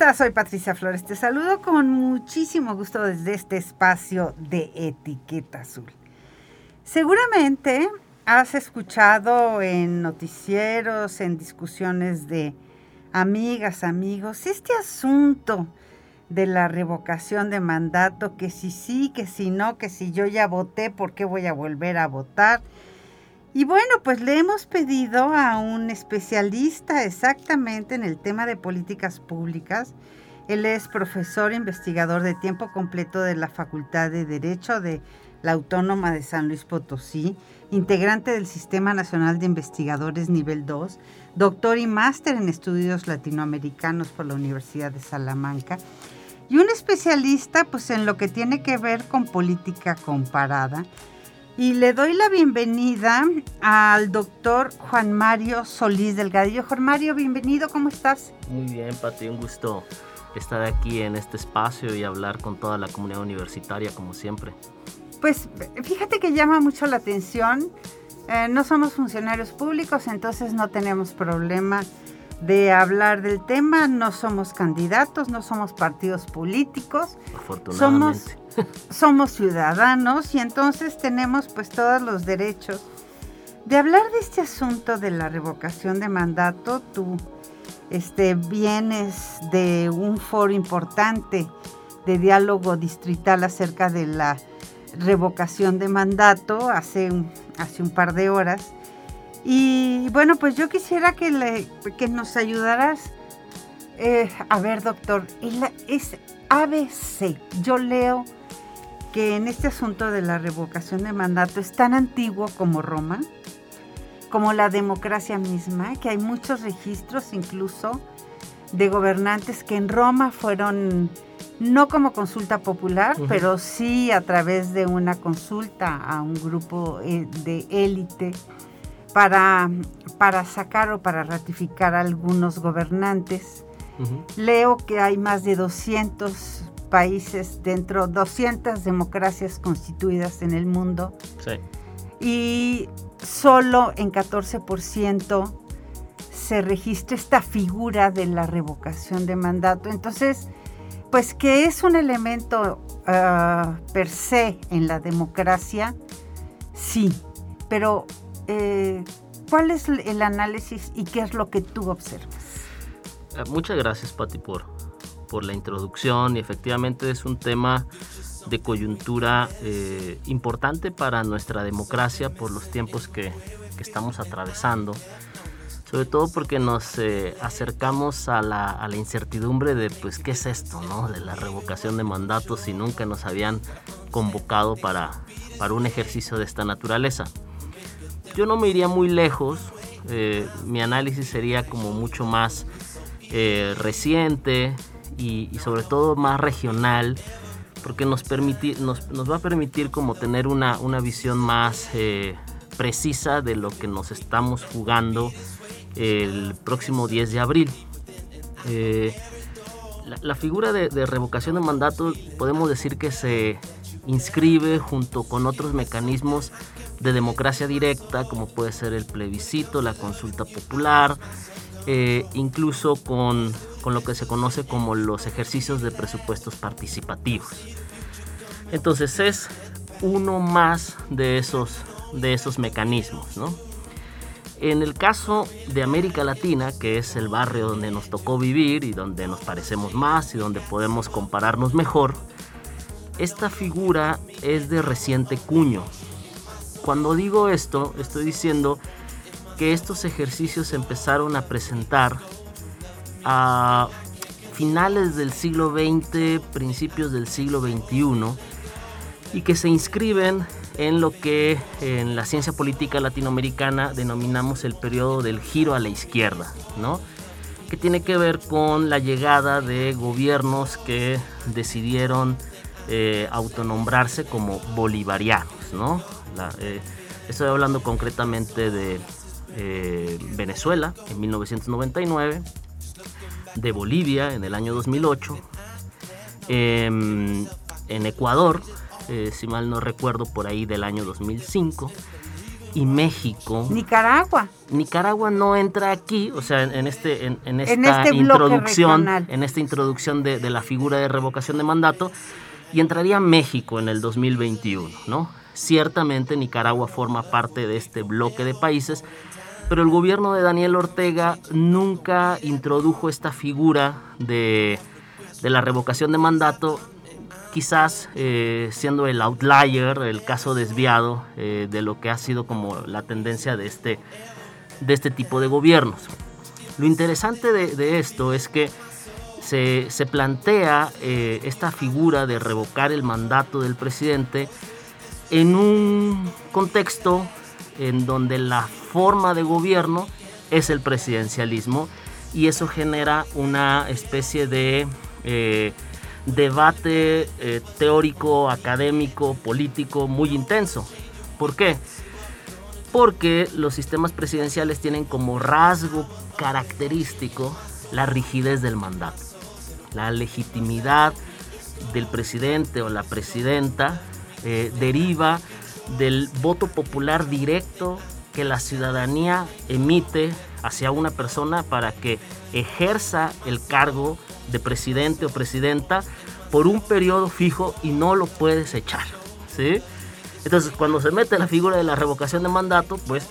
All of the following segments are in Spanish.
Estás? Soy Patricia Flores. Te saludo con muchísimo gusto desde este espacio de Etiqueta Azul. Seguramente has escuchado en noticieros, en discusiones de amigas, amigos, este asunto de la revocación de mandato, que si sí, que si no, que si yo ya voté, ¿por qué voy a volver a votar? Y bueno, pues le hemos pedido a un especialista exactamente en el tema de políticas públicas. Él es profesor investigador de tiempo completo de la Facultad de Derecho de la Autónoma de San Luis Potosí, integrante del Sistema Nacional de Investigadores Nivel 2, doctor y máster en estudios latinoamericanos por la Universidad de Salamanca y un especialista pues en lo que tiene que ver con política comparada y le doy la bienvenida al doctor Juan Mario Solís Delgadillo. Juan Mario, bienvenido, ¿cómo estás? Muy bien, Pati, un gusto estar aquí en este espacio y hablar con toda la comunidad universitaria, como siempre. Pues fíjate que llama mucho la atención. Eh, no somos funcionarios públicos, entonces no tenemos problema de hablar del tema. No somos candidatos, no somos partidos políticos. Afortunadamente. Somos, somos ciudadanos y entonces tenemos pues todos los derechos de hablar de este asunto de la revocación de mandato. Tú este, vienes de un foro importante de diálogo distrital acerca de la revocación de mandato hace un, hace un par de horas. Y bueno, pues yo quisiera que, le, que nos ayudaras. Eh, a ver, doctor, es ABC. Yo leo que en este asunto de la revocación de mandato es tan antiguo como Roma, como la democracia misma, que hay muchos registros incluso de gobernantes que en Roma fueron no como consulta popular, pero sí a través de una consulta a un grupo eh, de élite para, para sacar o para ratificar a algunos gobernantes. Leo que hay más de 200 países dentro, 200 democracias constituidas en el mundo. Sí. Y solo en 14% se registra esta figura de la revocación de mandato. Entonces, pues que es un elemento ah, per se en la democracia, sí, pero eh, ¿cuál es el análisis y qué es lo que tú observas? Eh, muchas gracias, Pati, por, por la introducción. Y efectivamente es un tema de coyuntura eh, importante para nuestra democracia por los tiempos que, estamos atravesando. Sobre todo porque nos acercamos a la, a la, incertidumbre de, pues, ¿qué es esto, no? De la revocación de mandatos y nunca nos habían convocado para, para un ejercicio de esta naturaleza yo no me iría muy lejos. Eh, mi análisis sería como mucho más eh, reciente y, sobre todo más regional porque nos, nos, va a permitir como tener una, visión más eh, precisa de lo que nos estamos jugando el próximo 10 de abril. La, figura de, de, revocación de mandato podemos decir que se inscribe junto con otros mecanismos de democracia directa, como puede ser el plebiscito, la consulta popular, eh, incluso con, lo que se conoce como los ejercicios de presupuestos participativos. Entonces es uno más de esos, de esos mecanismos. En el caso de América Latina, que es el barrio donde nos tocó vivir y donde nos parecemos más y donde podemos compararnos mejor, esta figura es de reciente cuño, cuando digo esto, estoy diciendo que estos ejercicios se empezaron a presentar a finales del siglo XX, principios del siglo XXI, y que se inscriben en lo que en la ciencia política latinoamericana denominamos el periodo del giro a la izquierda, ¿no? que tiene que ver con la llegada de gobiernos que decidieron eh, autonombrarse como bolivarianos. ¿no? Eh, estoy hablando concretamente de eh, Venezuela en 1999, de Bolivia en el año 2008, em, en Ecuador eh, si mal no recuerdo, por ahí del año 2005. Y México. Nicaragua. Nicaragua no entra aquí, o sea, en, este, en, esta este introducción, en esta introducción de, la figura de revocación de mandato, y entraría México en el 2021, ¿no? Ciertamente Nicaragua forma parte de este bloque de países, pero el gobierno de Daniel Ortega nunca introdujo esta figura de, de la revocación de mandato quizás eh, siendo el outlier, el caso desviado eh, de lo que ha sido como la tendencia de este, de este tipo de gobiernos. Lo interesante de, esto es que se, plantea eh, esta figura de revocar el mandato del presidente en un contexto en donde la forma de gobierno es el presidencialismo y eso genera una especie de debate eh, teórico, académico, político muy intenso. ¿Por qué? Porque los sistemas presidenciales tienen como rasgo característico la rigidez del mandato. La legitimidad del presidente o la presidenta eh, deriva del voto popular directo que la ciudadanía emite hacia una persona para que ejerza el cargo de presidente o presidenta por un periodo fijo y no lo puedes echar. ¿sí? Entonces, cuando se mete la figura de la revocación de mandato, pues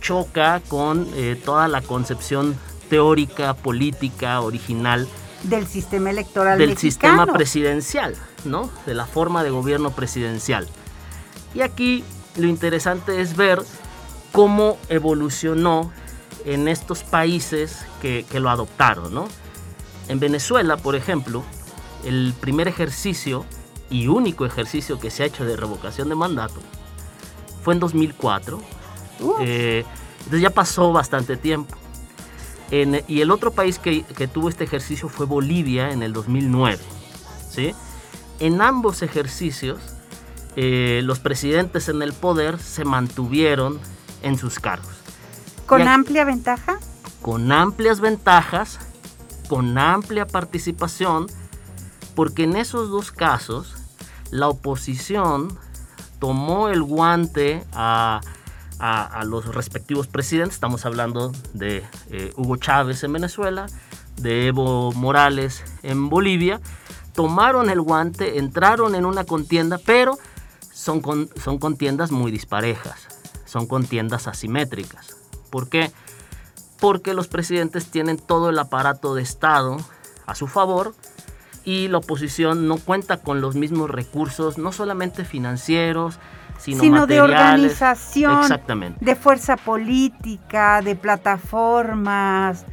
choca con eh, toda la concepción teórica, política, original del sistema electoral del sistema presidencial, ¿no? De la forma de gobierno presidencial. Y aquí lo interesante es ver cómo evolucionó en estos países que, que lo adoptaron, ¿no? En Venezuela, por ejemplo, el primer ejercicio y único ejercicio que se ha hecho de revocación de mandato fue en 2004. Eh, entonces ya pasó bastante tiempo. y el otro país que, tuvo este ejercicio fue Bolivia en el 2009. ¿sí? En ambos ejercicios, eh, los presidentes en el poder se mantuvieron en sus cargos. ¿Con amplia ventaja? Con amplias ventajas con amplia participación, porque en esos dos casos la oposición tomó el guante a, los respectivos presidentes, estamos hablando de eh, Hugo Chávez en Venezuela, de Evo Morales en Bolivia, tomaron el guante, entraron en una contienda, pero son, son contiendas muy disparejas, son contiendas asimétricas. ¿Por qué? porque los presidentes tienen todo el aparato de Estado a su favor y la oposición no cuenta con los mismos recursos, no solamente financieros, sino, sino de organización, Exactamente. de fuerza política, de plataformas.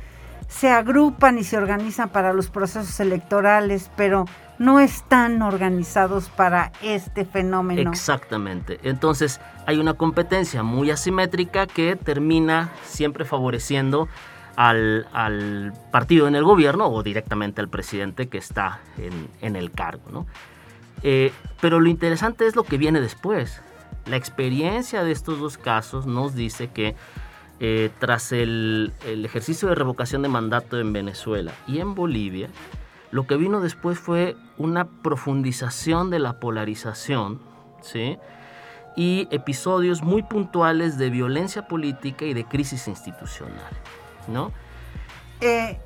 Se agrupan y se organizan para los procesos electorales, pero no están organizados para este fenómeno. Exactamente. Entonces hay una competencia muy asimétrica que termina siempre favoreciendo al, partido en el gobierno o directamente al presidente que está en, el cargo. Eh, pero lo interesante es lo que viene después. La experiencia de estos dos casos nos dice que eh, tras el, el ejercicio de revocación de mandato en Venezuela y en Bolivia, lo que vino después fue una profundización de la polarización, ¿sí? Y episodios muy puntuales de violencia política y de crisis institucional, ¿no? Eh,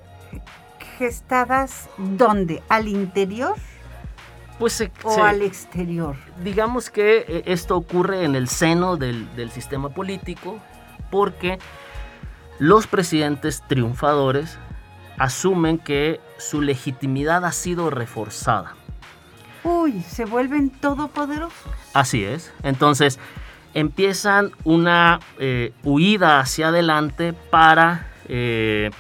¿Gestadas dónde? ¿Al interior? Pues o al exterior. Digamos que eh, esto ocurre en el seno del, del sistema político porque los presidentes triunfadores asumen que su legitimidad ha sido reforzada. Uy, se vuelven todopoderosos. Así es. Entonces empiezan una eh, huida hacia adelante para, eh,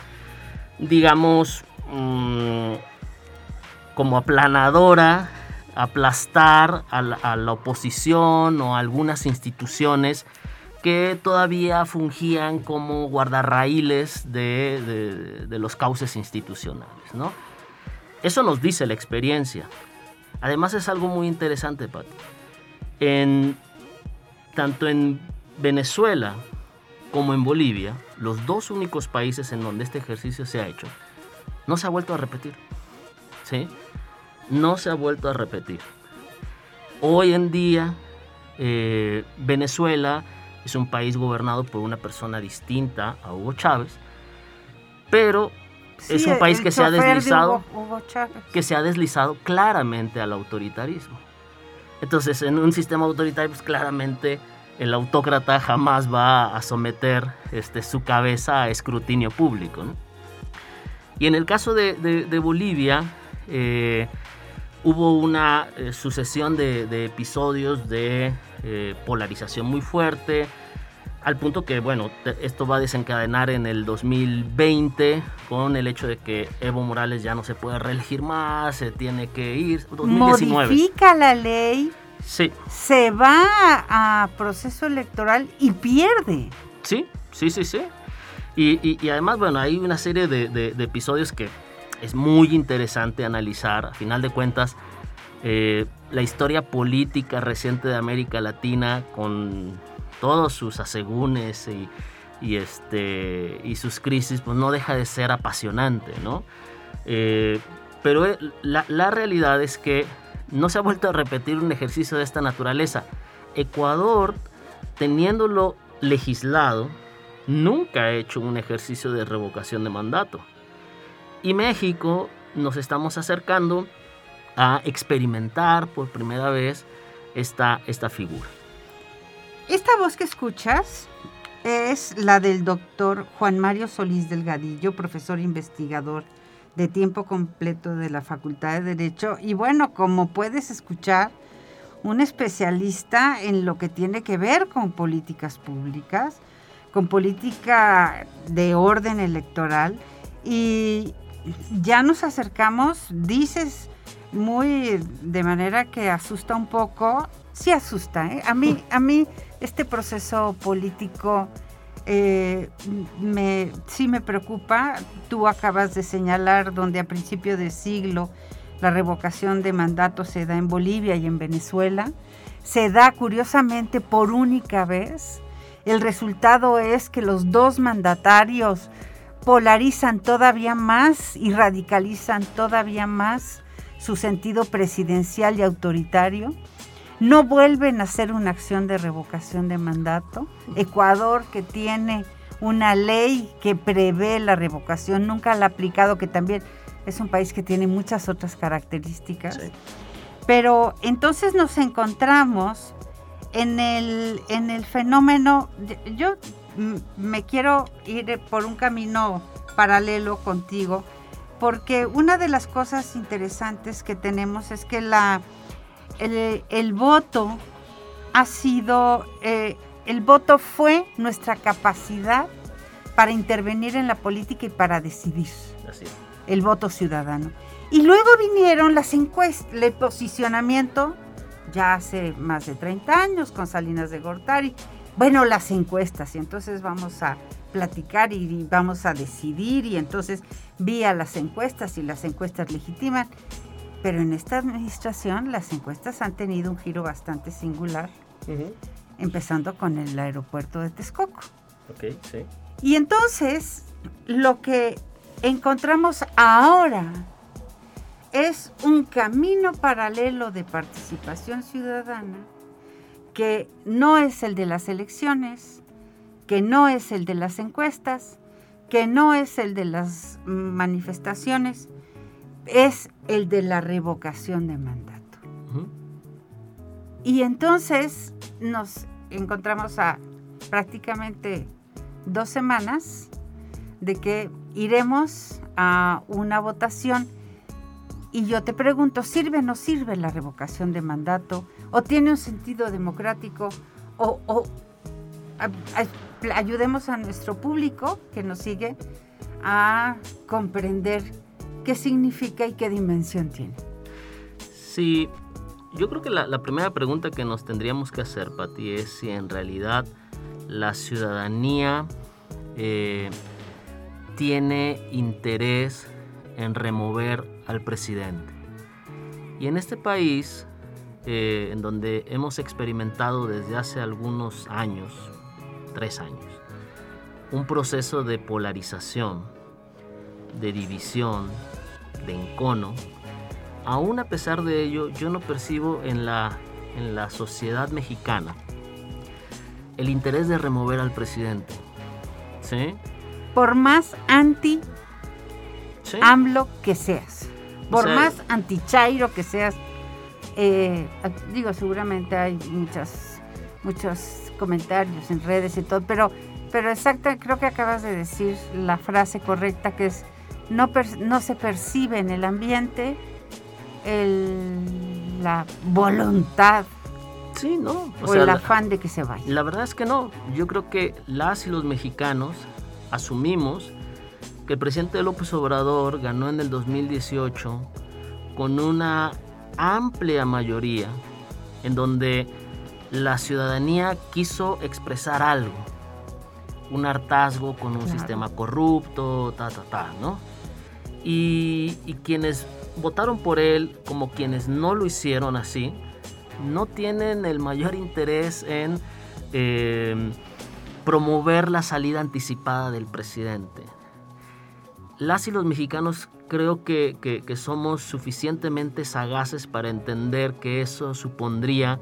digamos, mm, como aplanadora, aplastar a la, oposición o a algunas instituciones que todavía fungían como guardarraíles de, los cauces institucionales. ¿no? Eso nos dice la experiencia. Además es algo muy interesante, Pati. En, tanto en Venezuela como en Bolivia, los dos únicos países en donde este ejercicio se ha hecho, no se ha vuelto a repetir. ¿sí? No se ha vuelto a repetir. Hoy en día, eh, Venezuela es un país gobernado por una persona distinta a Hugo Chávez, pero es un país que se ha deslizado que se ha deslizado claramente al autoritarismo. Entonces, en un sistema autoritario, pues claramente el autócrata jamás va a someter este, su cabeza a escrutinio público. Y en el caso de, Bolivia, eh, hubo una eh, sucesión de, episodios de eh, polarización muy fuerte, al punto que, bueno, esto va a desencadenar en el 2020 con el hecho de que Evo Morales ya no se puede reelegir más, se tiene que ir. 2019. Modifica la ley. Sí. Se va a proceso electoral y pierde. Sí, sí, sí, sí. Y, además, bueno, hay una serie de, episodios que es muy interesante analizar. A final de cuentas, eh, la historia política reciente de América Latina con todos sus asegúnes y, este, y sus crisis, pues no deja de ser apasionante, ¿no? Eh, pero eh, la, la realidad es que no se ha vuelto a repetir un ejercicio de esta naturaleza. Ecuador, teniéndolo legislado, nunca ha hecho un ejercicio de revocación de mandato. Y México nos estamos acercando a experimentar por primera vez esta, esta figura. Esta voz que escuchas es la del doctor Juan Mario Solís Delgadillo, profesor investigador de tiempo completo de la Facultad de Derecho. Y bueno, como puedes escuchar, un especialista en lo que tiene que ver con políticas públicas, con política de orden electoral. Y ya nos acercamos, dices muy de manera que asusta un poco, sí asusta, ¿eh? A mí, a mí este proceso político eh, me, sí me preocupa. Tú acabas de señalar donde a principio de siglo la revocación de mandato se da en Bolivia y en Venezuela. Se da curiosamente por única vez. El resultado es que los dos mandatarios polarizan todavía más y radicalizan todavía más su sentido presidencial y autoritario no vuelven a hacer una acción de revocación de mandato. Ecuador, que tiene una ley que prevé la revocación, nunca la ha aplicado, que también es un país que tiene muchas otras características. Pero entonces nos encontramos en el, en el fenómeno, yo me quiero ir por un camino paralelo contigo, porque una de las cosas interesantes que tenemos es que la el, voto ha sido, eh, el voto fue nuestra capacidad para intervenir en la política y para decidir. El voto ciudadano. Y luego vinieron las encuestas, el posicionamiento, ya hace más de 30 años con Salinas de Gortari. Bueno, las encuestas, y entonces vamos a platicar y vamos a decidir, y entonces vía las encuestas y las encuestas legitiman. Pero en esta administración las encuestas han tenido un giro bastante singular, empezando con el aeropuerto de Texcoco. Y entonces lo que encontramos ahora es un camino paralelo de participación ciudadana que no es el de las elecciones, que no es el de las encuestas, que no es el de las manifestaciones, es el de la revocación de mandato. Y entonces nos encontramos a prácticamente dos semanas de que iremos a una votación y yo te pregunto, ¿sirve o no sirve la revocación de mandato? ¿O tiene un sentido democrático? ¿O, ayudemos a nuestro público que nos sigue a comprender qué significa y qué dimensión tiene. Sí, yo creo que la, primera pregunta que nos tendríamos que hacer, Pati, es si en realidad la ciudadanía eh, tiene interés en remover al presidente. Y en este país, eh, en donde hemos experimentado desde hace algunos años, tres años, un proceso de polarización, de división, de encono, aún a pesar de ello, yo no percibo en la, en la sociedad mexicana el interés de remover al presidente. ¿Sí? Por más anti AMLO que seas, por más anti Chairo que seas, eh, digo, seguramente hay muchas, muchos comentarios en redes y todo, pero, pero exacta, creo que acabas de decir la frase correcta que es no, no se percibe en el ambiente el, la voluntad Sí, no. O, el afán de que se vaya. La verdad es que no. Yo creo que las y los mexicanos asumimos que el presidente López Obrador ganó en el 2018 con una amplia mayoría en donde la ciudadanía quiso expresar algo, un hartazgo con un sistema corrupto, ta, ta, ta, ¿no? Y, y quienes votaron por él como quienes no lo hicieron así, no tienen el mayor interés en em, promover la salida anticipada del presidente. Las y los mexicanos creo que, que, somos suficientemente sagaces para entender que eso supondría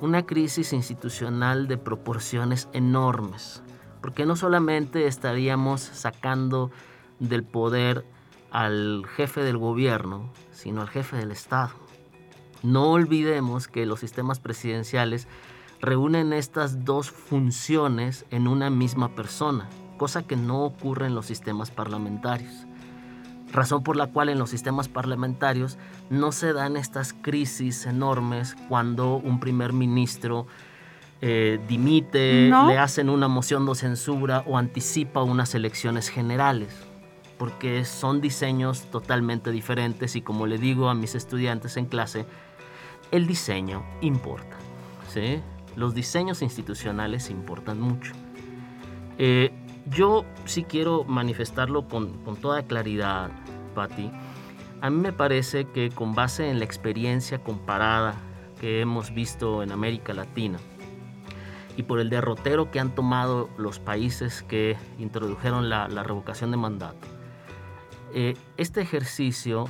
una crisis institucional de proporciones enormes, porque no solamente estaríamos sacando del poder al jefe del gobierno, sino al jefe del Estado. No olvidemos que los sistemas presidenciales reúnen estas dos funciones en una misma persona, cosa que no ocurre en los sistemas parlamentarios. Razón por la cual en los sistemas parlamentarios no se dan estas crisis enormes cuando un primer ministro eh, dimite, le hacen una moción de censura o anticipa unas elecciones generales, porque son diseños totalmente diferentes y como le digo a mis estudiantes en clase, el diseño importa. ¿sí? Los diseños institucionales importan mucho. Eh, yo sí quiero manifestarlo con, toda claridad, Patti. A mí me parece que con base en la experiencia comparada que hemos visto en América Latina y por el derrotero que han tomado los países que introdujeron la, revocación de mandato, eh, este ejercicio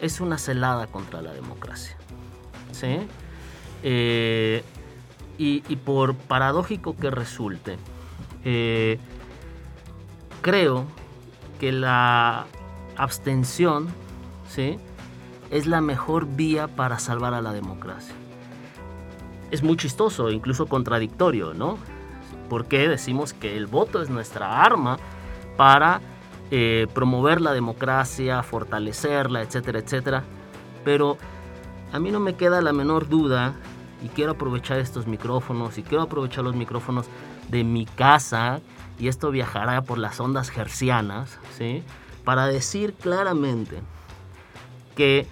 es una celada contra la democracia. ¿sí? Eh, y, por paradójico que resulte, eh, creo que la abstención ¿sí? es la mejor vía para salvar a la democracia. Es muy chistoso, incluso contradictorio, ¿no? Porque decimos que el voto es nuestra arma para eh, promover la democracia, fortalecerla, etcétera, etcétera. Pero a mí no me queda la menor duda y quiero aprovechar estos micrófonos y quiero aprovechar los micrófonos de mi casa y esto viajará por las ondas hercianas, ¿sí? Para decir claramente que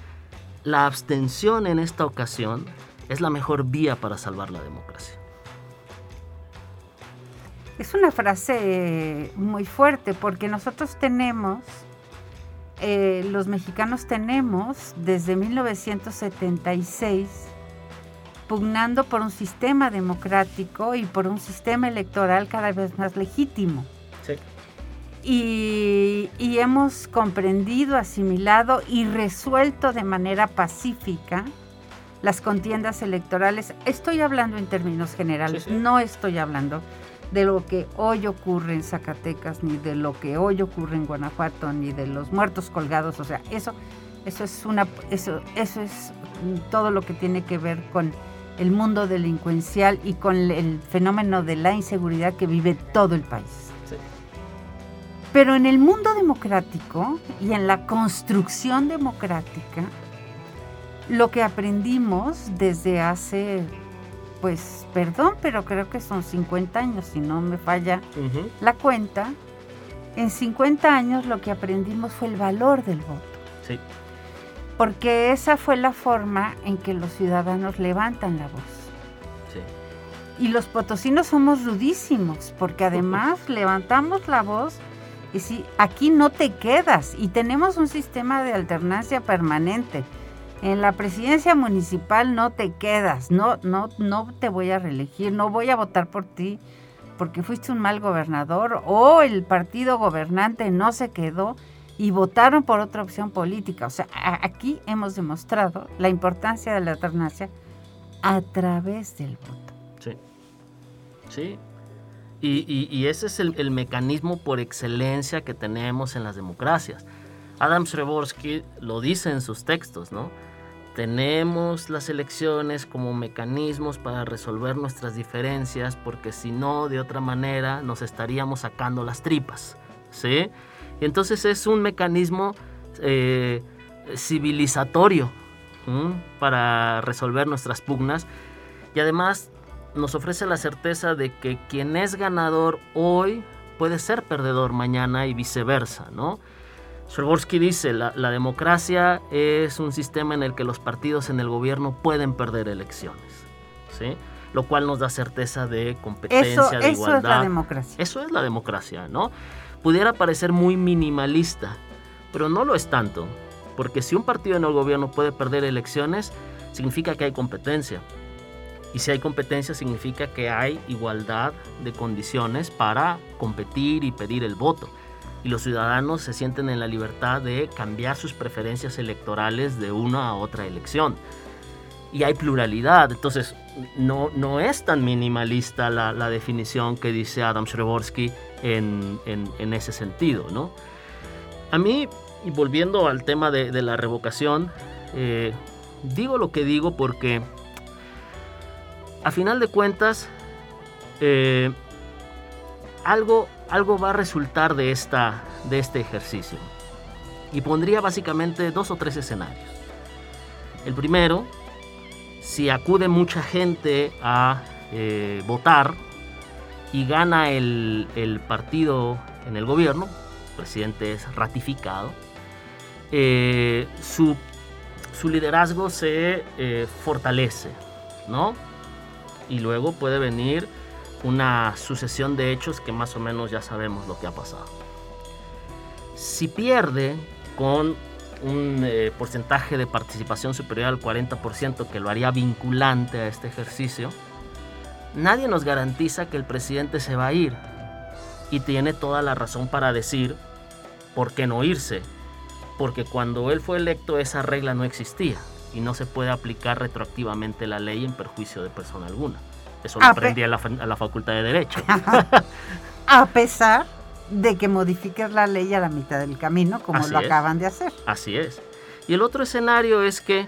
la abstención en esta ocasión es la mejor vía para salvar la democracia. Es una frase muy fuerte porque nosotros tenemos eh, los mexicanos tenemos desde 1976 pugnando por un sistema democrático y por un sistema electoral cada vez más legítimo. Sí. Y, y, hemos comprendido, asimilado y resuelto de manera pacífica las contiendas electorales. Estoy hablando en términos generales, no estoy hablando de lo que hoy ocurre en Zacatecas, ni de lo que hoy ocurre en Guanajuato, ni de los muertos colgados. O sea, eso, eso es una, eso, eso es todo lo que tiene que ver con el mundo delincuencial y con el fenómeno de la inseguridad que vive todo el país. Pero en el mundo democrático y en la construcción democrática, lo que aprendimos desde hace pues perdón, pero creo que son 50 años, si no me falla la cuenta. En 50 años lo que aprendimos fue el valor del voto. Sí. Porque esa fue la forma en que los ciudadanos levantan la voz. Y los potosinos somos rudísimos, porque además levantamos la voz y si aquí no te quedas y tenemos un sistema de alternancia permanente. En la presidencia municipal no te quedas, no no no te voy a reelegir, no voy a votar por ti porque fuiste un mal gobernador o el partido gobernante no se quedó y votaron por otra opción política. O sea, aquí hemos demostrado la importancia de la alternancia a través del voto. Sí, sí. Y, ese es el, mecanismo por excelencia que tenemos en las democracias. Adam Sreborsky lo dice en sus textos, ¿no? Tenemos las elecciones como mecanismos para resolver nuestras diferencias porque si no, de otra manera, nos estaríamos sacando las tripas, ¿sí? Entonces es un mecanismo eh, civilizatorio para resolver nuestras pugnas y además nos ofrece la certeza de que quien es ganador hoy puede ser perdedor mañana y viceversa, ¿no? dice, la, la, democracia es un sistema en el que los partidos en el gobierno pueden perder elecciones, ¿sí? Lo cual nos da certeza de competencia, de igualdad. Eso es la democracia. Eso es la democracia, ¿no? Pudiera parecer muy minimalista, pero no lo es tanto, porque si un partido en el gobierno puede perder elecciones, significa que hay competencia. Y si hay competencia significa que hay igualdad de condiciones para competir y pedir el voto. Y los ciudadanos se sienten en la libertad de cambiar sus preferencias electorales de una a otra elección. Y hay pluralidad, entonces no, no es tan minimalista la, la definición que dice Adam Shreborsky en, ese sentido, ¿no? A mí, y volviendo al tema de, la revocación, eh, digo lo que digo porque a final de cuentas eh, algo, algo va a resultar de, esta, de este ejercicio. Y pondría básicamente dos o tres escenarios. El primero, si acude mucha gente a eh, votar, y gana el, partido en el gobierno, el presidente es ratificado, eh, su, liderazgo se eh, fortalece, ¿no? Y luego puede venir una sucesión de hechos que más o menos ya sabemos lo que ha pasado. Si pierde con un eh, porcentaje de participación superior al 40% que lo haría vinculante a este ejercicio, nadie nos garantiza que el presidente se va a ir. Y tiene toda la razón para decir, ¿por qué no irse? Porque cuando él fue electo esa regla no existía y no se puede aplicar retroactivamente la ley en perjuicio de persona alguna. Eso lo aprendí a la, Facultad de Derecho. a pesar de que modifiques la ley a la mitad del camino, como lo acaban de hacer. Así es. Y el otro escenario es que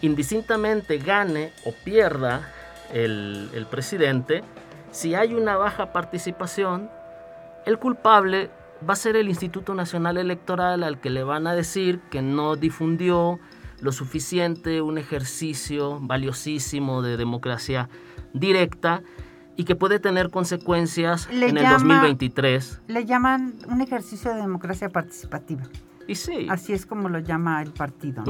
indistintamente gane o pierda el, presidente, si hay una baja participación, el culpable va a ser el Instituto Nacional Electoral al que le van a decir que no difundió lo suficiente un ejercicio valiosísimo de democracia directa y que puede tener consecuencias en el 2023. Le llaman un ejercicio de democracia participativa. Y sí. Así es como lo llama el partido.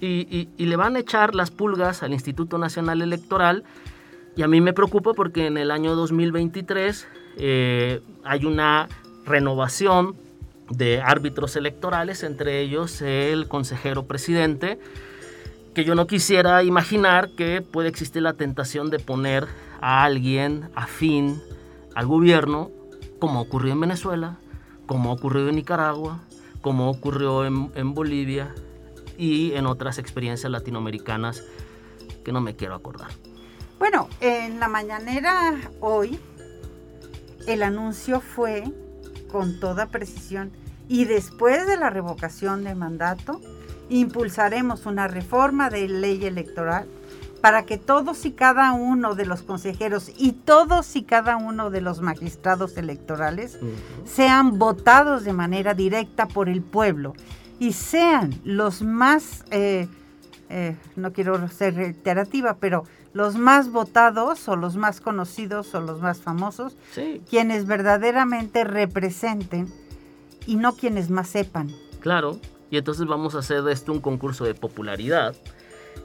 y, y, le van a echar las pulgas al Instituto Nacional Electoral y a mí me preocupa porque en el año 2023 eh, hay una renovación de árbitros electorales, entre ellos el consejero presidente, que yo no quisiera imaginar que puede existir la tentación de poner a alguien afín al gobierno, como ocurrió en Venezuela, como ocurrió en Nicaragua, como ocurrió en, en Bolivia y en otras experiencias latinoamericanas que no me quiero acordar. Bueno, en la mañanera hoy el anuncio fue con toda precisión y después de la revocación de mandato impulsaremos una reforma de ley electoral para que todos y cada uno de los consejeros y todos y cada uno de los magistrados electorales sean votados de manera directa por el pueblo y sean los más, eh, eh, no quiero ser reiterativa, pero los más votados o los más conocidos o los más famosos, quienes verdaderamente representen y no quienes más sepan. Claro. Y entonces vamos a hacer de esto un concurso de popularidad.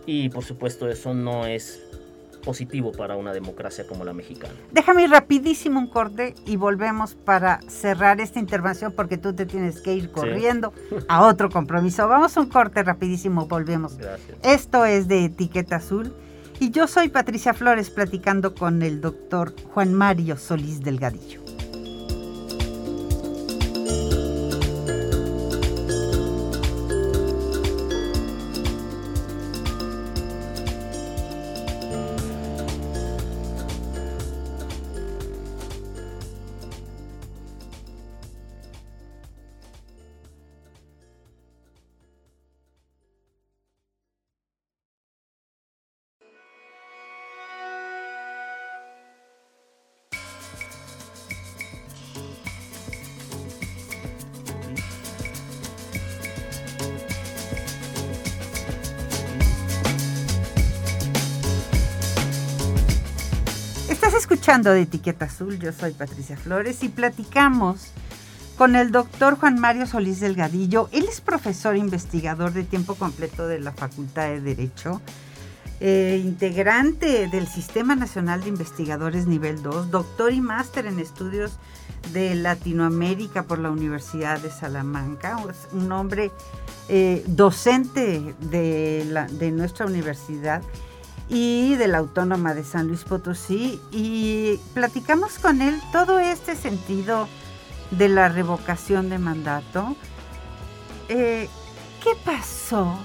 Y por supuesto eso no es positivo para una democracia como la mexicana. Déjame ir rapidísimo un corte y volvemos para cerrar esta intervención porque tú te tienes que ir corriendo a otro compromiso. Vamos a un corte rapidísimo, volvemos. Gracias. Esto es de Etiqueta Azul y yo soy Patricia Flores platicando con el doctor Juan Mario Solís Delgadillo. De Etiqueta Azul, yo soy Patricia Flores y platicamos con el doctor Juan Mario Solís Delgadillo. Él es profesor investigador de tiempo completo de la Facultad de Derecho, eh, integrante del Sistema Nacional de Investigadores Nivel 2, doctor y máster en estudios de Latinoamérica por la Universidad de Salamanca, un hombre eh, docente de nuestra universidad y de la Autónoma de San Luis Potosí y platicamos con él todo este sentido de la revocación de mandato. Eh, ¿Qué pasó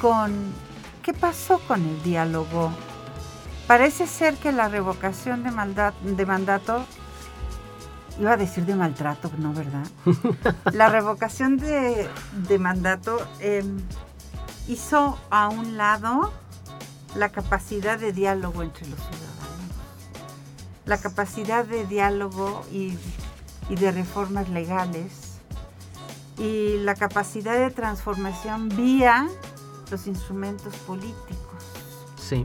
con qué pasó con el diálogo? Parece ser que la revocación de, de mandato iba a decir de maltrato, ¿no, verdad? la revocación de, mandato em, hizo a un lado la capacidad de diálogo entre los ciudadanos, la capacidad de diálogo y, de reformas legales y la capacidad de transformación vía los instrumentos políticos. Sí,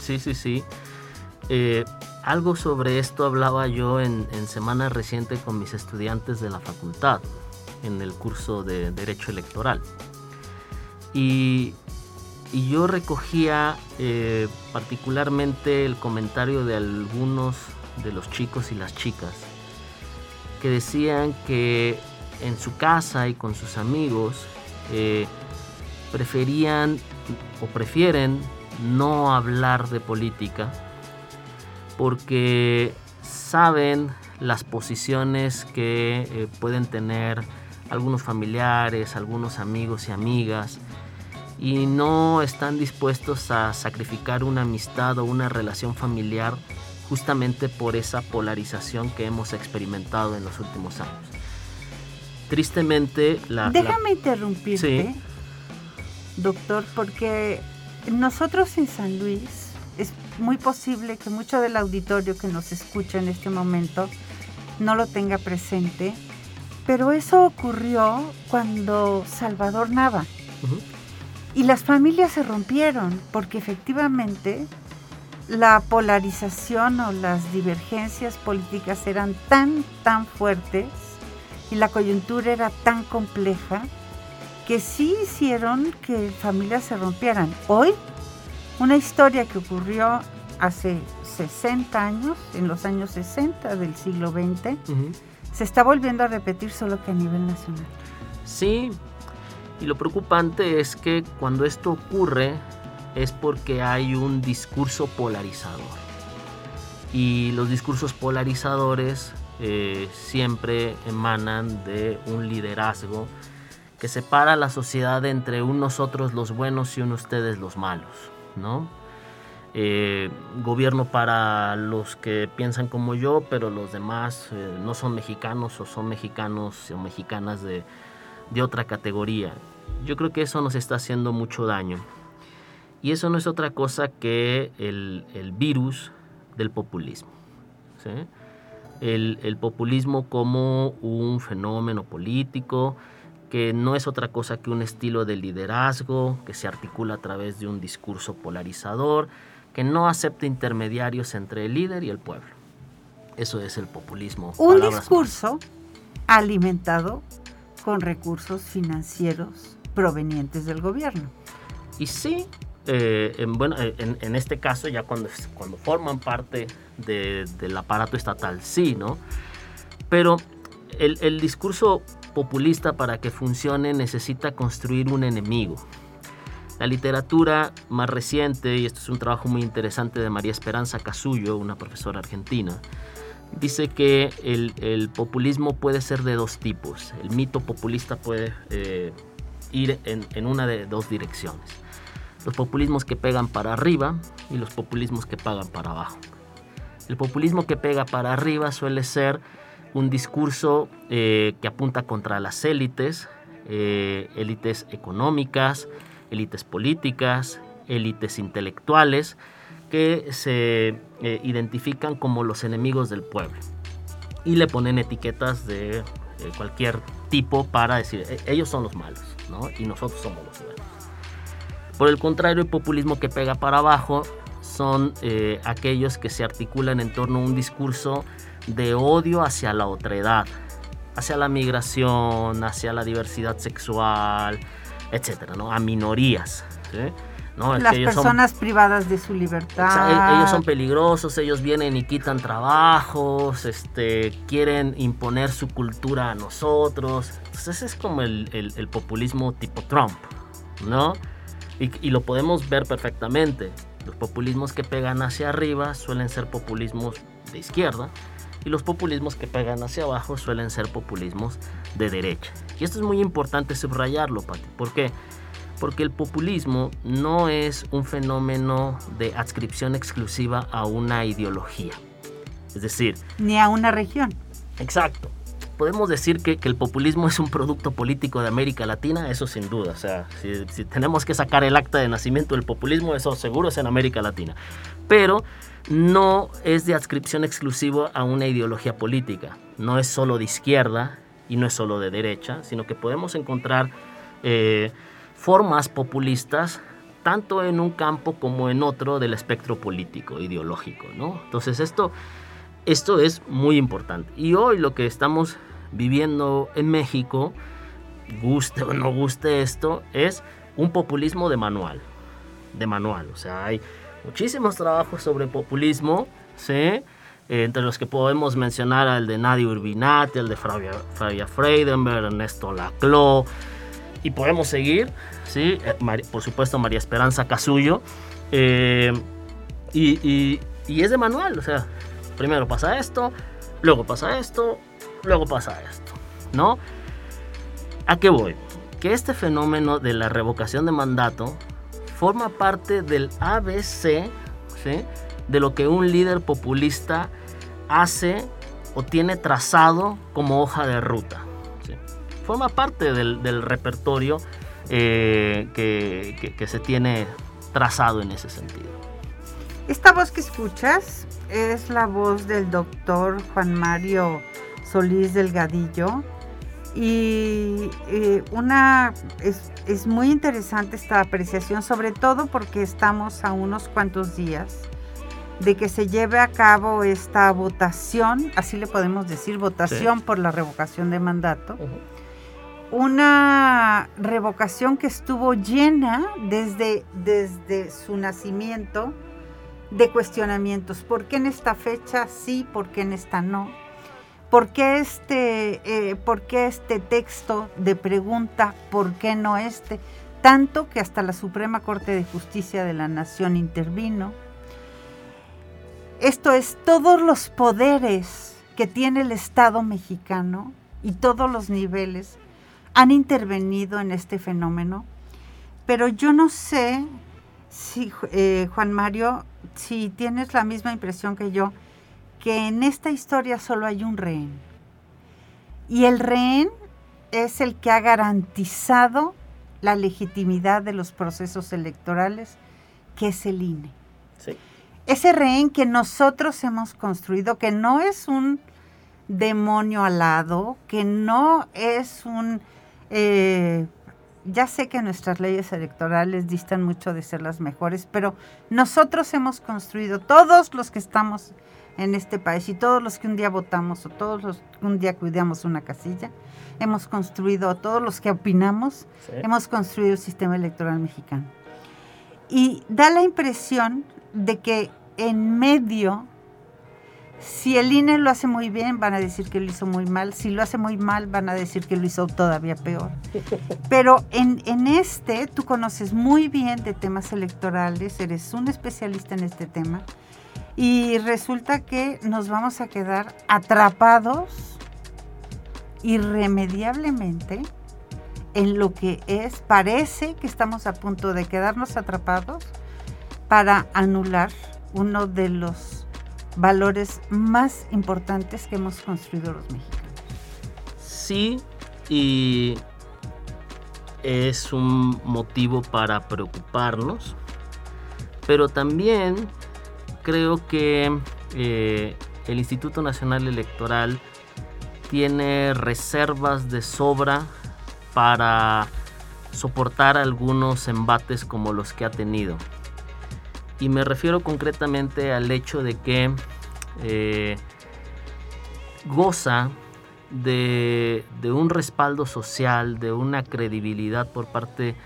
sí, sí, sí. Eh, algo sobre esto hablaba yo en, en semana reciente con mis estudiantes de la facultad, en el curso de Derecho Electoral. Y y yo recogía eh, particularmente el comentario de algunos de los chicos y las chicas que decían que en su casa y con sus amigos eh, preferían o prefieren no hablar de política porque saben las posiciones que eh, pueden tener algunos familiares, algunos amigos y amigas y no están dispuestos a sacrificar una amistad o una relación familiar justamente por esa polarización que hemos experimentado en los últimos años. Tristemente, la... Déjame interrumpirte, doctor, porque nosotros en San Luis es muy posible que mucho del auditorio que nos escucha en este momento no lo tenga presente, pero eso ocurrió cuando Salvador Nava. Y las familias se rompieron porque efectivamente la polarización o las divergencias políticas eran tan, tan fuertes y la coyuntura era tan compleja que sí hicieron que familias se rompieran. Hoy, una historia que ocurrió hace 60 años, en los años 60 del siglo XX, se está volviendo a repetir solo que a nivel nacional. Sí, y lo preocupante es que cuando esto ocurre es porque hay un discurso polarizador. Y los discursos polarizadores eh, siempre emanan de un liderazgo que separa la sociedad entre un nosotros los buenos y un ustedes los malos, ¿no? Eh, gobierno para los que piensan como yo, pero los demás eh, no son mexicanos o son mexicanos o mexicanas de, de otra categoría. Yo creo que eso nos está haciendo mucho daño. Y eso no es otra cosa que el, virus del populismo. El, populismo como un fenómeno político que no es otra cosa que un estilo de liderazgo que se articula a través de un discurso polarizador, que no acepta intermediarios entre el líder y el pueblo. Eso es el populismo. Un discurso alimentado con recursos financieros provenientes del gobierno. Y sí, eh, en, bueno, eh, en, este caso ya cuando, cuando forman parte del aparato estatal, sí, ¿no? Pero el, el discurso populista para que funcione necesita construir un enemigo. La literatura más reciente, y esto es un trabajo muy interesante de María Esperanza Casullo, una profesora argentina, dice que el, populismo puede ser de dos tipos. El mito populista puede eh, ir en, una de dos direcciones. Los populismos que pegan para arriba y los populismos que pagan para abajo. El populismo que pega para arriba suele ser un discurso eh, que apunta contra las élites, eh, élites económicas, élites políticas, élites intelectuales, que se eh, identifican como los enemigos del pueblo y le ponen etiquetas de cualquier tipo para decir ellos son los malos y nosotros somos los buenos. Por el contrario, el populismo que pega para abajo son aquellos que se articulan en torno a un discurso de odio hacia la otredad, hacia la migración, hacia la diversidad sexual, etcétera, ¿no? A minorías. Las personas privadas de su libertad. E-, ellos son peligrosos, ellos vienen y quitan trabajos, este, quieren imponer su cultura a nosotros. Entonces ese es como el, populismo tipo Trump, ¿no? Y, y, lo podemos ver perfectamente. Los populismos que pegan hacia arriba suelen ser populismos de izquierda y los populismos que pegan hacia abajo suelen ser populismos de derecha. Y esto es muy importante subrayarlo, Pati. ¿Por qué? Porque el populismo no es un fenómeno de adscripción exclusiva a una ideología. Es decir... Ni a una región. Exacto. Podemos decir que, el populismo es un producto político de América Latina, eso sin duda. O sea, si, si tenemos que sacar el acta de nacimiento del populismo, eso seguro es en América Latina. Pero no es de adscripción exclusiva a una ideología política. No es solo de izquierda y no es solo de derecha, sino que podemos encontrar eh, formas populistas tanto en un campo como en otro del espectro político, ideológico. ¿no? Entonces esto, esto es muy importante. Y hoy lo que estamos viviendo en México, guste o no guste esto, es un populismo de manual. De manual. O sea, hay muchísimos trabajos sobre populismo, ¿sí? entre los que podemos mencionar al de Nadia Urbinati, el de Flavia, Freidenberg, Ernesto Laclau, y podemos seguir, ¿sí? Eh, por supuesto María Esperanza Casullo, eh, y, es de manual, o sea, primero pasa esto, luego pasa esto, luego pasa esto, ¿no? ¿A qué voy? Que este fenómeno de la revocación de mandato forma parte del ABC de lo que un líder populista hace o tiene trazado como hoja de ruta. Forma parte del, repertorio eh, que, se tiene trazado en ese sentido. Esta voz que escuchas es la voz del doctor Juan Mario Solís Delgadillo, y eh, una es, muy interesante esta apreciación, sobre todo porque estamos a unos cuantos días de que se lleve a cabo esta votación, así le podemos decir, votación por la revocación de mandato. Una revocación que estuvo llena desde, desde su nacimiento de cuestionamientos. ¿Por qué en esta fecha sí? ¿Por qué en esta no? ¿Por qué, este, eh, ¿Por qué este texto de pregunta, ¿por qué no este? Tanto que hasta la Suprema Corte de Justicia de la Nación intervino. Esto es, todos los poderes que tiene el Estado mexicano y todos los niveles han intervenido en este fenómeno, pero yo no sé si, eh, Juan Mario, si tienes la misma impresión que yo, que en esta historia solo hay un rehén. Y el rehén es el que ha garantizado la legitimidad de los procesos electorales, que es el INE. Ese rehén que nosotros hemos construido, que no es un demonio alado, que no es un... Eh, ya sé que nuestras leyes electorales distan mucho de ser las mejores, pero nosotros hemos construido, todos los que estamos en este país y todos los que un día votamos o todos los que un día cuidamos una casilla, hemos construido, todos los que opinamos, hemos construido el sistema electoral mexicano. Y da la impresión de que en medio, si el INE lo hace muy bien, van a decir que lo hizo muy mal. Si lo hace muy mal, van a decir que lo hizo todavía peor. Pero en, en este, tú conoces muy bien de temas electorales, eres un especialista en este tema. Y resulta que nos vamos a quedar atrapados irremediablemente en lo que es, parece que estamos a punto de quedarnos atrapados para anular uno de los valores más importantes que hemos construido los mexicanos. Sí, y es un motivo para preocuparnos, pero también creo que eh, el Instituto Nacional Electoral tiene reservas de sobra para soportar algunos embates como los que ha tenido. Y me refiero concretamente al hecho de que eh, goza de, un respaldo social, de una credibilidad por parte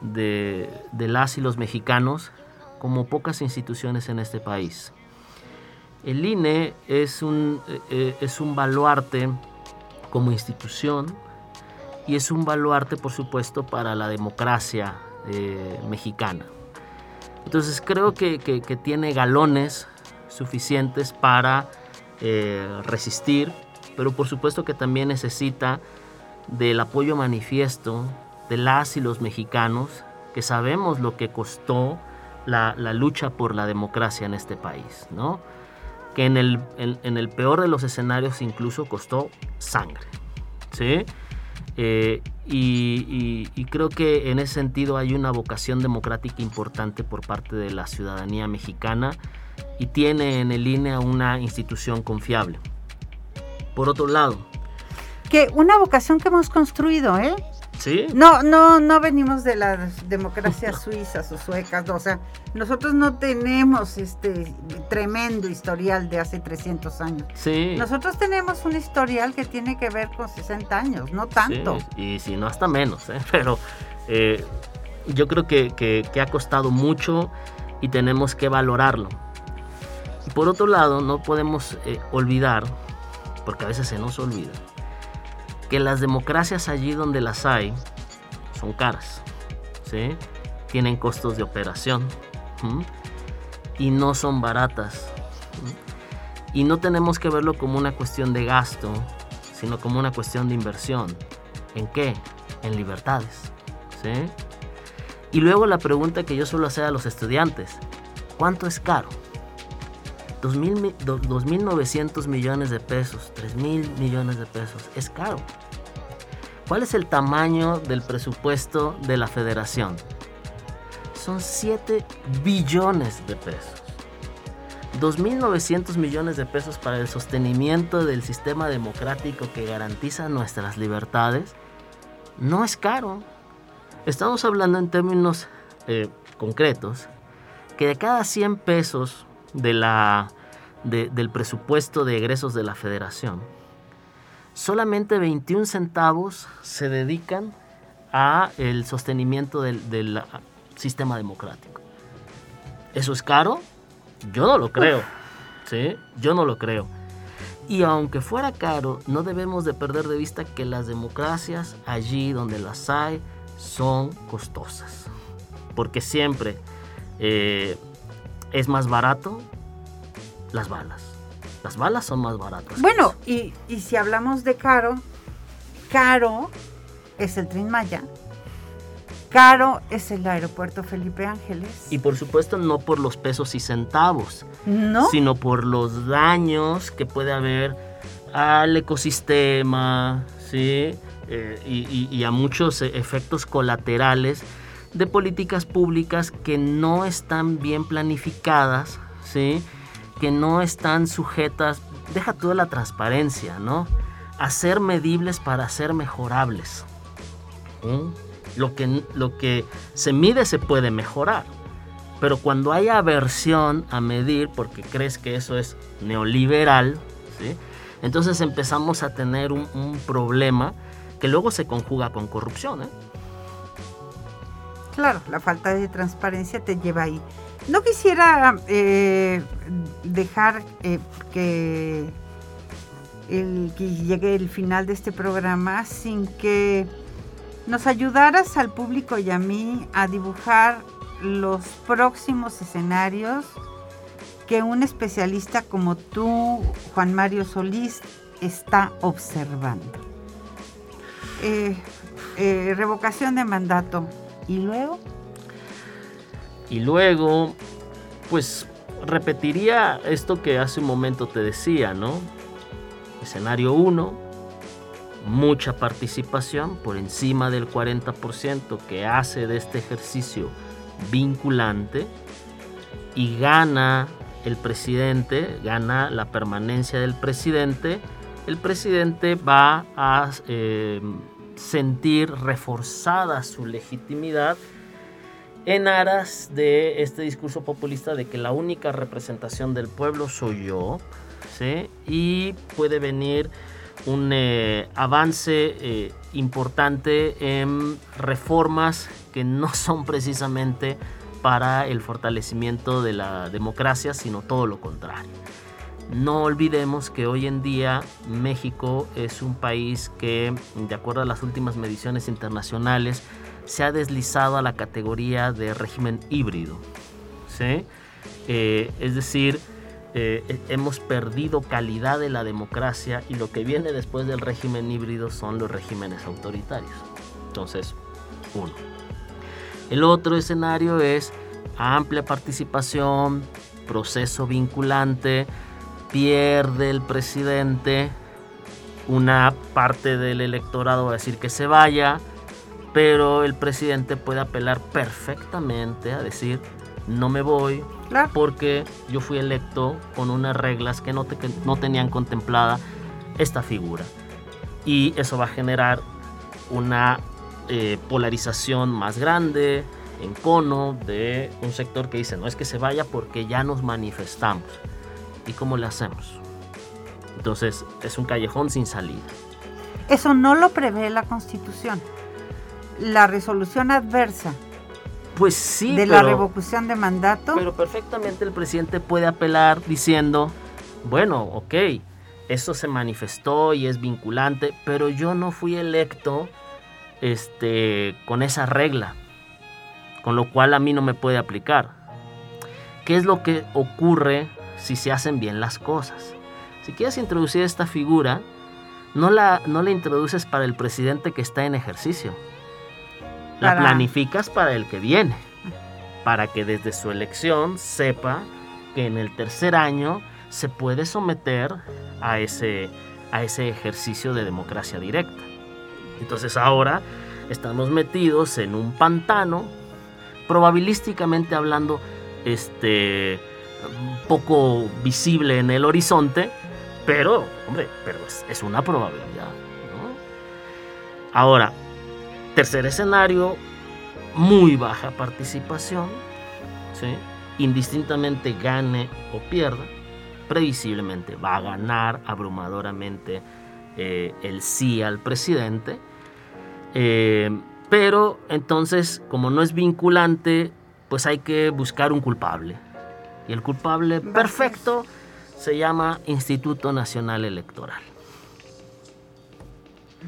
de, las y los mexicanos como pocas instituciones en este país. El INE es un, eh, es un baluarte como institución y es un baluarte, por supuesto, para la democracia eh, mexicana. Entonces creo que, tiene galones suficientes para eh, resistir, pero por supuesto que también necesita del apoyo manifiesto de las y los mexicanos que sabemos lo que costó la, lucha por la democracia en este país, ¿no? que en el, en el peor de los escenarios incluso costó sangre. ¿sí? Eh, y, creo que en ese sentido hay una vocación democrática importante por parte de la ciudadanía mexicana y tiene en el INE una institución confiable. Por otro lado, que una vocación que hemos construido, ¿eh? Sí. No, no, no venimos de las democracias suizas o suecas, o sea, nosotros no tenemos este tremendo historial de hace 300 años. Sí. Nosotros tenemos un historial que tiene que ver con 60 años, no tanto. y si no, hasta menos, ¿eh? pero eh, yo creo que, ha costado mucho y tenemos que valorarlo. Por otro lado, no podemos eh, olvidar, porque a veces se nos olvida, que las democracias allí donde las hay son caras, ¿sí? tienen costos de operación y no son baratas. Y no tenemos que verlo como una cuestión de gasto, sino como una cuestión de inversión. ¿En qué? En libertades. ¿sí? Y luego la pregunta que yo suelo hacer a los estudiantes, ¿cuánto es caro? 2.900 millones de pesos, 3.000 millones de pesos, es caro. ¿Cuál es el tamaño del presupuesto de la federación? Son 7 billones de pesos. 2.900 millones de pesos para el sostenimiento del sistema democrático que garantiza nuestras libertades no es caro. Estamos hablando en términos eh, concretos que de cada 100 pesos de la, del presupuesto de egresos de la federación, solamente 21 centavos se dedican a el sostenimiento del, sistema democrático. ¿Eso es caro? Yo no lo creo. ¿sí? Yo no lo creo. Y aunque fuera caro, no debemos de perder de vista que las democracias allí donde las hay son costosas. Porque siempre eh, es más barato las balas. Las balas son más baratas. Bueno, y, si hablamos de caro, caro es el Tren Maya, caro es el aeropuerto Felipe Ángeles. Y por supuesto no por los pesos y centavos, ¿No? sino por los daños que puede haber al ecosistema, ¿sí? Eh, y, y, a muchos efectos colaterales de políticas públicas que no están bien planificadas, ¿sí? que no están sujetas, deja toda la transparencia, ¿no? A ser medibles para ser mejorables. Lo, que, lo que se mide se puede mejorar. Pero cuando hay aversión a medir, porque crees que eso es neoliberal, ¿sí? entonces empezamos a tener un, problema que luego se conjuga con corrupción. ¿eh? Claro, la falta de transparencia te lleva ahí. No quisiera eh, dejar eh, que, llegue el final de este programa sin que nos ayudaras al público y a mí a dibujar los próximos escenarios que un especialista como tú, Juan Mario Solís, está observando. Eh, revocación de mandato. ¿Y luego? Y luego, pues repetiría esto que hace un momento te decía, ¿no? Escenario 1, mucha participación por encima del 40% que hace de este ejercicio vinculante y gana el presidente, gana la permanencia del presidente, el presidente va a eh, sentir reforzada su legitimidad en aras de este discurso populista de que la única representación del pueblo soy yo, ¿sí? y puede venir un eh, avance eh, importante en reformas que no son precisamente para el fortalecimiento de la democracia, sino todo lo contrario. No olvidemos que hoy en día México es un país que, de acuerdo a las últimas mediciones internacionales, se ha deslizado a la categoría de régimen híbrido. Eh, es decir, eh, hemos perdido calidad de la democracia y lo que viene después del régimen híbrido son los regímenes autoritarios. Entonces, uno. El otro escenario es amplia participación, proceso vinculante, pierde el presidente, una parte del electorado va a decir que se vaya, pero el presidente puede apelar perfectamente a decir, no me voy, porque yo fui electo con unas reglas que no, no tenían contemplada esta figura. Y eso va a generar una eh, polarización más grande, en cono de un sector que dice, no es que se vaya porque ya nos manifestamos. ¿Y cómo le hacemos? Entonces es un callejón sin salida. Eso no lo prevé la Constitución. La resolución adversa pues sí, de la revocación de mandato. Pero perfectamente el presidente puede apelar diciendo, bueno, ok, eso se manifestó y es vinculante, pero yo no fui electo este, con esa regla, con lo cual a mí no me puede aplicar. ¿Qué es lo que ocurre si se hacen bien las cosas? Si quieres introducir esta figura, no la, no la introduces para el presidente que está en ejercicio la planificas para el que viene, para que desde su elección sepa que en el tercer año se puede someter a ese, a ese ejercicio de democracia directa. Entonces ahora estamos metidos en un pantano, probabilísticamente hablando, este, poco visible en el horizonte, pero, hombre, pero es, una probabilidad. Ahora, Tercer escenario, muy baja participación, indistintamente gane o pierda, previsiblemente va a ganar abrumadoramente eh, el sí al presidente. Eh, pero entonces, como no es vinculante, pues hay que buscar un culpable. Y el culpable perfecto se llama Instituto Nacional Electoral.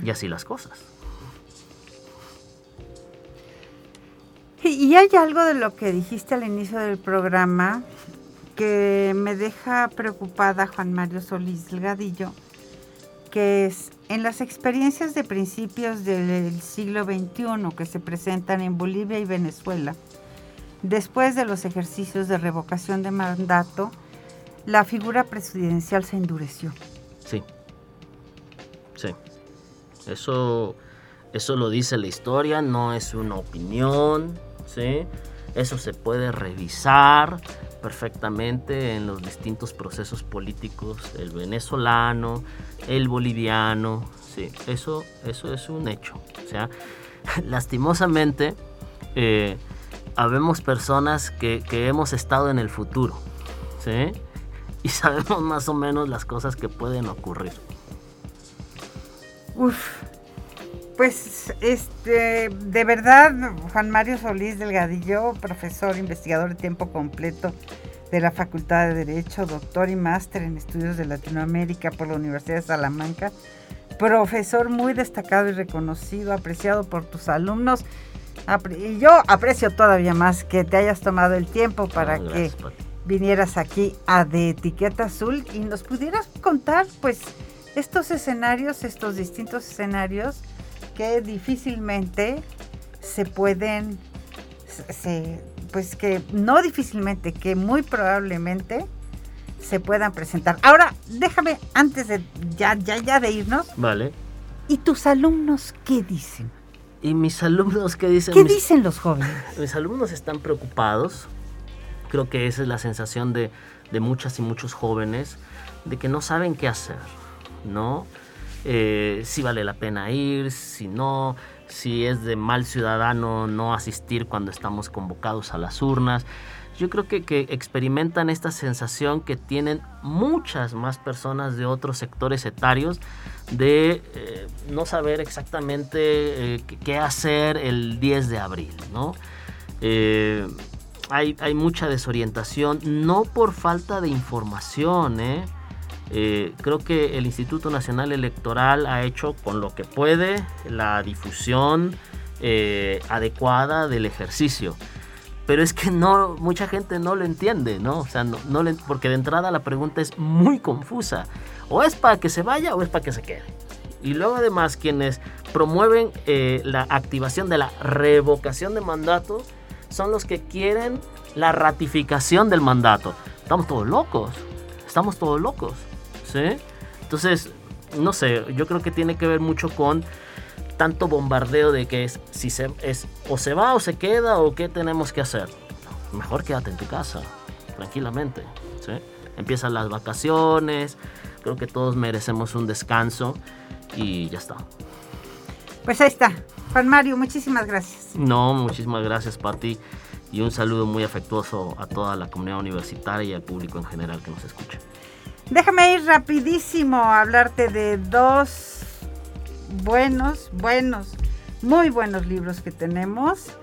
Y así las cosas. Y hay algo de lo que dijiste al inicio del programa que me deja preocupada Juan Mario Solís Delgadillo, que es en las experiencias de principios del siglo XXI que se presentan en Bolivia y Venezuela, después de los ejercicios de revocación de mandato, la figura presidencial se endureció. Sí, sí. Eso, eso lo dice la historia, no es una opinión, eso se puede revisar perfectamente en los distintos procesos políticos, el venezolano, el boliviano, sí, eso, eso es un hecho. O sea, lastimosamente, eh, habemos personas que, hemos estado en el futuro, ¿sí? Y sabemos más o menos las cosas que pueden ocurrir. Uf, pues este, de verdad, Juan Mario Solís Delgadillo, profesor investigador de tiempo completo de la Facultad de Derecho, doctor y máster en estudios de Latinoamérica por la Universidad de Salamanca, profesor muy destacado y reconocido, apreciado por tus alumnos. Y yo aprecio todavía más que te hayas tomado el tiempo para ah, que vinieras aquí a De Etiqueta Azul y nos pudieras contar, pues, estos escenarios, estos distintos escenarios que difícilmente se pueden, pues que no difícilmente, que muy probablemente se puedan presentar. Ahora, déjame, antes de ya, ya, ya de irnos. Vale. ¿Y tus alumnos qué dicen? ¿Y mis alumnos qué dicen? ¿Qué dicen los jóvenes? Mis alumnos están preocupados. Creo que esa es la sensación de, de muchas y muchos jóvenes, de que no saben qué hacer, ¿no? Eh, si vale la pena ir, si no, si es de mal ciudadano no asistir cuando estamos convocados a las urnas. Yo creo que, experimentan esta sensación que tienen muchas más personas de otros sectores etarios de eh, no saber exactamente eh, qué hacer el 10 de abril, ¿no? hay, hay, mucha desorientación, no por falta de información, ¿eh? Eh, creo que el Instituto Nacional Electoral ha hecho con lo que puede la difusión eh, adecuada del ejercicio. Pero es que no, mucha gente no lo entiende, ¿no? O sea, no, porque de entrada la pregunta es muy confusa. O es para que se vaya o es para que se quede. Y luego además quienes promueven eh, la activación de la revocación de mandato son los que quieren la ratificación del mandato. Estamos todos locos. Estamos todos locos. ¿sí? Entonces, no sé, yo creo que tiene que ver mucho con tanto bombardeo de que es si se es o se va o se queda o qué tenemos que hacer. Mejor quédate en tu casa, tranquilamente, ¿sí? Empiezan las vacaciones, creo que todos merecemos un descanso y ya está. Pues ahí está. Juan Mario, muchísimas gracias. No, muchísimas gracias, Pati. Y un saludo muy afectuoso a toda la comunidad universitaria y al público en general que nos escucha. Déjame ir rapidísimo a hablarte de dos buenos, buenos, muy buenos libros que tenemos.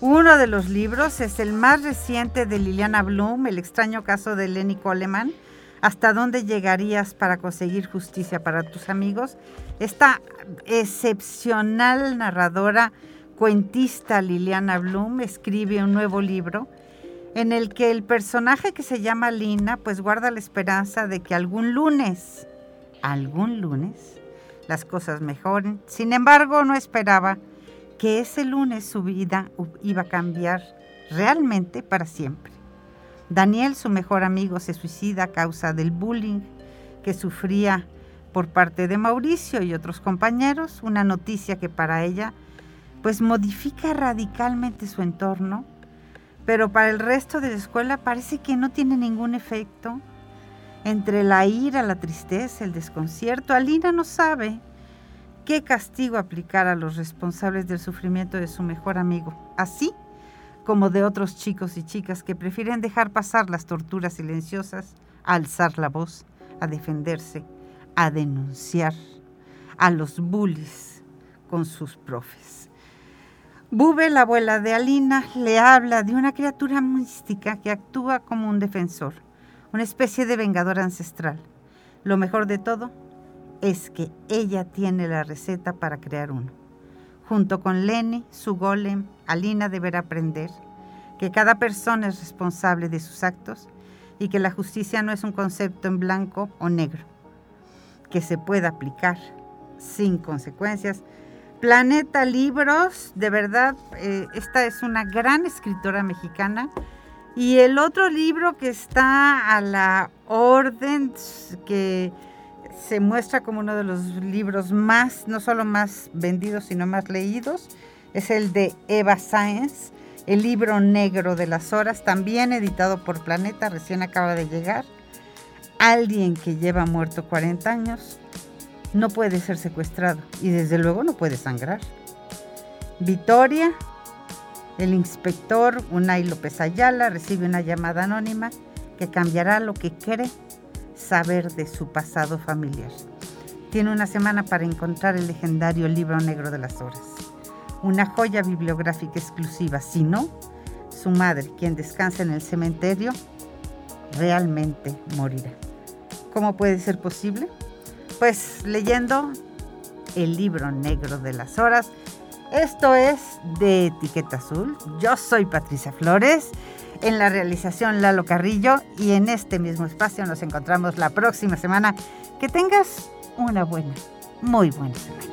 Uno de los libros es el más reciente de Liliana Bloom, El extraño caso de Lenny Coleman. ¿Hasta dónde llegarías para conseguir justicia para tus amigos? Esta excepcional narradora, cuentista Liliana Bloom escribe un nuevo libro en el que el personaje que se llama Lina pues guarda la esperanza de que algún lunes, algún lunes, las cosas mejoren. Sin embargo, no esperaba que ese lunes su vida iba a cambiar realmente para siempre. Daniel, su mejor amigo, se suicida a causa del bullying que sufría por parte de Mauricio y otros compañeros, una noticia que para ella pues modifica radicalmente su entorno pero para el resto de la escuela parece que no tiene ningún efecto. Entre la ira, la tristeza, el desconcierto, Alina no sabe qué castigo aplicar a los responsables del sufrimiento de su mejor amigo, así como de otros chicos y chicas que prefieren dejar pasar las torturas silenciosas, a alzar la voz, a defenderse, a denunciar a los bullies con sus profes. Bube, la abuela de Alina, le habla de una criatura mística que actúa como un defensor, una especie de vengador ancestral. Lo mejor de todo es que ella tiene la receta para crear uno. Junto con Lenny, su golem, Alina deberá aprender que cada persona es responsable de sus actos y que la justicia no es un concepto en blanco o negro, que se pueda aplicar sin consecuencias Planeta Libros, de verdad, eh, esta es una gran escritora mexicana. Y el otro libro que está a la orden, que se muestra como uno de los libros más, no solo más vendidos, sino más leídos, es el de Eva Sáenz, el libro negro de las horas, también editado por Planeta, recién acaba de llegar. Alguien que lleva muerto 40 años, no puede ser secuestrado y desde luego no puede sangrar. Vitoria, El inspector Unai López Ayala recibe una llamada anónima que cambiará lo que cree saber de su pasado familiar. Tiene una semana para encontrar el legendario libro negro de las horas, una joya bibliográfica exclusiva. Si no, su madre, quien descansa en el cementerio, realmente morirá. ¿Cómo puede ser posible? Pues leyendo el libro negro de las horas. Esto es de Etiqueta Azul. Yo soy Patricia Flores en la realización Lalo Carrillo y en este mismo espacio nos encontramos la próxima semana. Que tengas una buena, muy buena semana.